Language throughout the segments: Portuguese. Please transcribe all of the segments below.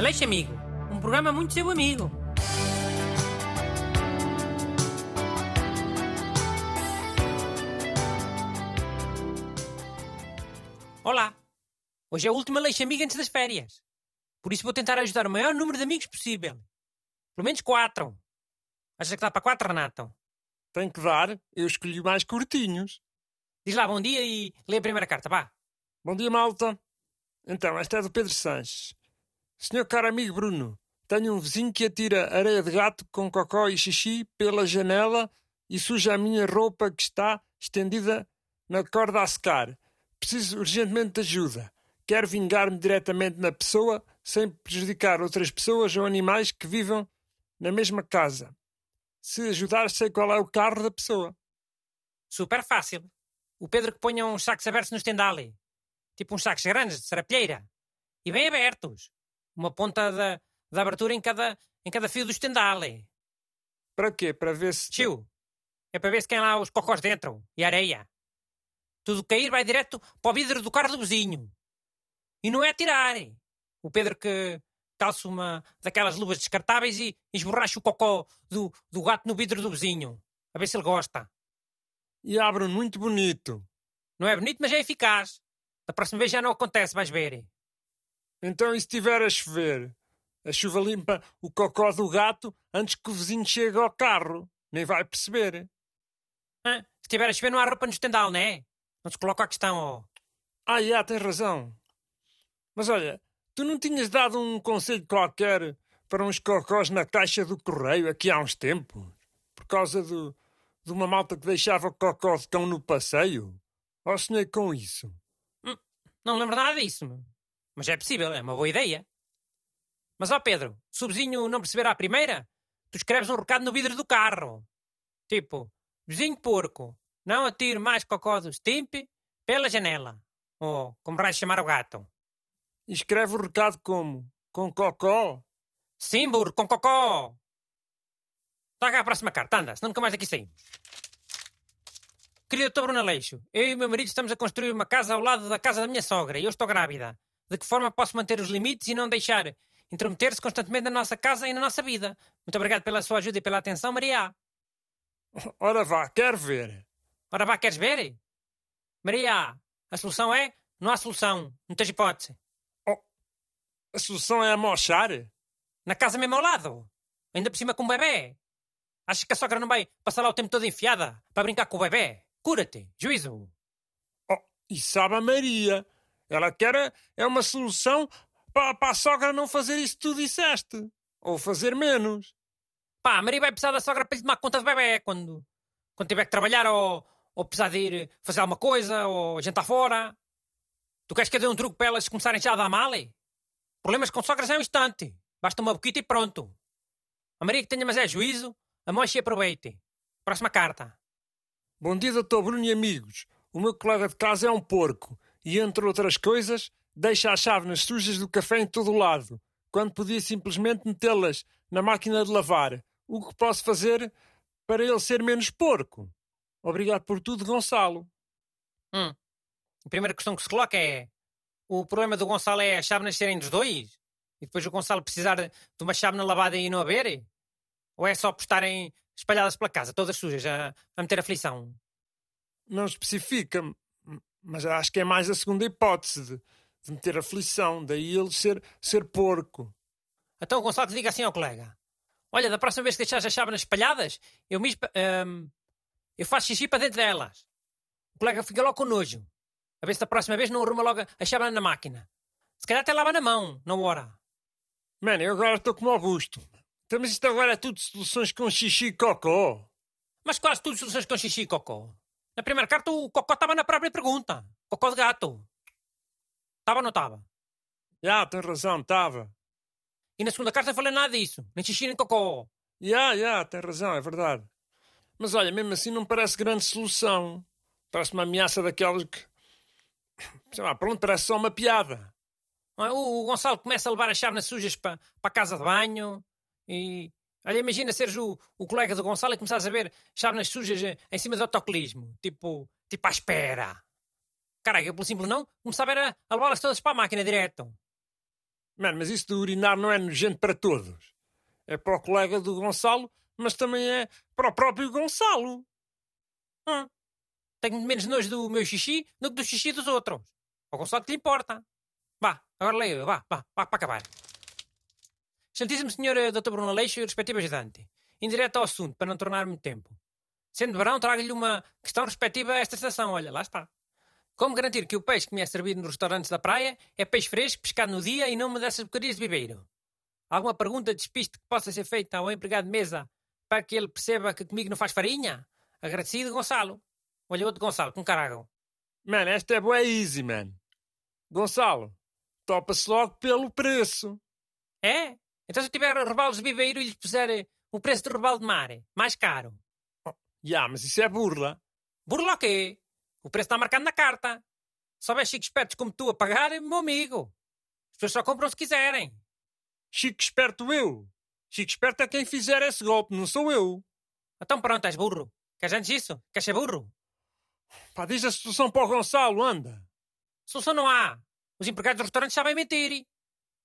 Aleixo Amigo, um programa muito seu amigo. Olá, hoje é o último Aleixo Amigo antes das férias. Por isso vou tentar ajudar o maior número de amigos possível. Pelo menos quatro. Acha que dá para quatro, Renato? Tem que dar, eu escolhi mais curtinhos. Diz lá bom dia e lê a primeira carta, vá. Bom dia, malta. Então, esta é do Pedro Sanches. Senhor caro amigo Bruno, tenho um vizinho que atira areia de gato com cocó e xixi pela janela e suja a minha roupa que está estendida na corda a secar. Preciso urgentemente de ajuda. Quero vingar-me diretamente na pessoa sem prejudicar outras pessoas ou animais que vivam na mesma casa. Se ajudar, sei qual é o carro da pessoa. Super fácil. O Pedro que ponha uns sacos abertos no estendale. Tipo uns sacos grandes de serapilheira. E bem abertos. Uma ponta da, da abertura em cada, em cada fio do estendale. Para quê? Para ver se. Tio, é para ver se tem lá os cocós dentro e areia. Tudo cair vai direto para o vidro do carro do vizinho. E não é tirar. O Pedro que calça uma daquelas luvas descartáveis e esborracha o cocó do, do gato no vidro do vizinho. A ver se ele gosta. E abre muito bonito. Não é bonito, mas é eficaz. Da próxima vez já não acontece, vais ver. Então, e se estiver a chover? A chuva limpa o cocó do gato antes que o vizinho chegue ao carro. Nem vai perceber. Ah, se estiver a chover não há roupa no estendal, não é? Não se coloca a questão, ó. Ah, já, tens razão. Mas olha, tu não tinhas dado um conselho qualquer para uns cocós na caixa do correio aqui há uns tempos? Por causa do, de uma malta que deixava cocó de cão no passeio? Ou sonhei com isso? Não lembro nada disso. Mas é possível, é uma boa ideia. Mas ó Pedro, se o vizinho não perceber à primeira, tu escreves um recado no vidro do carro. Tipo, vizinho porco, não atire mais cocó do Stimp pela janela. Ou como vais chamar o gato. Escreve o recado como? Com cocó? Sim, burro, com cocó. Traga a próxima carta, anda, senão nunca mais daqui saímos. Querido Dr. Bruno Aleixo, eu e o meu marido estamos a construir uma casa ao lado da casa da minha sogra e eu estou grávida. De que forma posso manter os limites e não deixar intrometer-se constantemente na nossa casa e na nossa vida? Muito obrigado pela sua ajuda e pela atenção, Maria. Ora vá, quero ver. Ora vá, queres ver? Maria, a solução é? Não há solução. Não tens hipótese. Oh, a solução é amochar? Na casa mesmo ao lado. Ainda por cima com um bebê. Achas que a sogra não vai passar lá o tempo todo enfiada para brincar com o bebê? Cura-te, juízo. Oh, e sabe a Maria? Ela quer é uma solução para, para a sogra não fazer isso que tu disseste. Ou fazer menos. Pá, a Maria vai precisar da sogra para lhe tomar conta do bebê quando, quando tiver que trabalhar ou, ou precisar de ir fazer alguma coisa ou jantar fora. Tu queres que eu dê um truque para elas começarem já a dar mal? Problemas com sogras é um instante. Basta uma boquita e pronto. A Maria que tenha mas é juízo, a mocha e aproveite. Próxima carta. Bom dia, doutor Bruno e amigos. O meu colega de casa é um porco e, entre outras coisas, deixa as chávenas sujas do café em todo o lado, quando podia simplesmente metê-las na máquina de lavar. O que posso fazer para ele ser menos porco? Obrigado por tudo, Gonçalo. Hum. A primeira questão que se coloca é: o problema do Gonçalo é as chávenas serem dos dois? E depois o Gonçalo precisar de uma chávena lavada e não haver? Ou é só por estarem espalhadas pela casa, todas sujas, a, a meter aflição? Não especifica, mas acho que é mais a segunda hipótese de, de meter aflição, daí ele ser, ser porco. Então o Gonçalo diga assim ao colega: Olha, da próxima vez que deixares as chávenas espalhadas, eu, me, hum, eu faço xixi para dentro delas. O colega fica logo com nojo. A ver se da próxima vez não arruma logo a chávena na máquina. Se calhar até lava na mão, na hora. Mano, eu agora estou como Augusto. Então, mas isto agora é tudo soluções com xixi e cocó. Mas quase tudo soluções com xixi e cocó. Na primeira carta o cocó estava na própria pergunta. Cocó de gato. Estava ou não estava? Já, tem razão, estava. E na segunda carta não falei nada disso. Nem xixi nem cocó. Já, já, tem razão, é verdade. Mas olha, mesmo assim não parece grande solução. Parece uma ameaça daquelas que... Sei lá, pronto, parece só uma piada. O Gonçalo começa a levar as chávenas sujas para, para a casa de banho e. Olha, imagina seres o, o colega do Gonçalo e começares a ver chávenas sujas em cima do autocolismo. Tipo, tipo à espera. Caraca, eu pelo simples não, começava a, a levá-las todas para a máquina direto. Mano, mas isso de urinar não é nojento para todos. É para o colega do Gonçalo, mas também é para o próprio Gonçalo. Hum. Tenho menos nojo do meu xixi do que do xixi dos outros. Ao Gonçalo que lhe importa. Vá, agora leio, vá, vá, vá para acabar. Excelentíssimo Senhor eh, Dr. Bruno Aleixo e respectivo ajudante. Indireto ao assunto, para não tornar muito tempo. Sendo verão, trago-lhe uma questão respectiva a esta estação. Olha, lá está. Como garantir que o peixe que me é servido nos restaurantes da praia é peixe fresco, pescado no dia e não me dessas bocadinhas de bibeiro? Alguma pergunta de despiste que possa ser feita ao empregado de mesa para que ele perceba que comigo não faz farinha? Agradecido, Gonçalo. Olha, outro Gonçalo, com carago. Mano, esta é boa easy, man. Gonçalo, topa-se logo pelo preço. É? Então se eu tiver rebalos de bibeiro e lhes puser eh, o preço do rebalo de mar, mais caro. Oh, yeah, mas isso é burla. Burla o quê? O preço está marcado na carta. Se houver chicos espertos como tu a pagar, meu amigo. As pessoas só compram se quiserem. Chico esperto eu. Chico esperto é quem fizer esse golpe, não sou eu. Então pronto, és burro. Queres antes disso? Queres ser burro? Pá, diz a situação para o Gonçalo, anda. Solução não há. Os empregados dos restaurantes sabem mentir.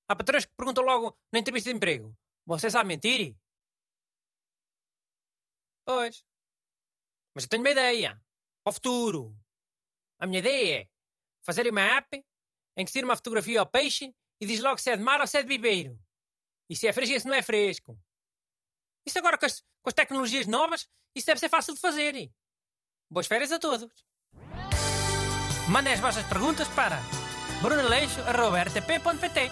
Há patrões que perguntam logo na entrevista de emprego. Você sabe mentir? Pois. Mas eu tenho uma ideia. Para o futuro. A minha ideia é fazer uma app em que tira uma fotografia ao peixe e diz logo se é de mar ou se é de bibeiro. E se é fresco e se não é fresco. Isso agora com as, com as tecnologias novas, isso deve ser fácil de fazer. Boas férias a todos. Mandem as vossas perguntas para brunaleixo.rtp.pt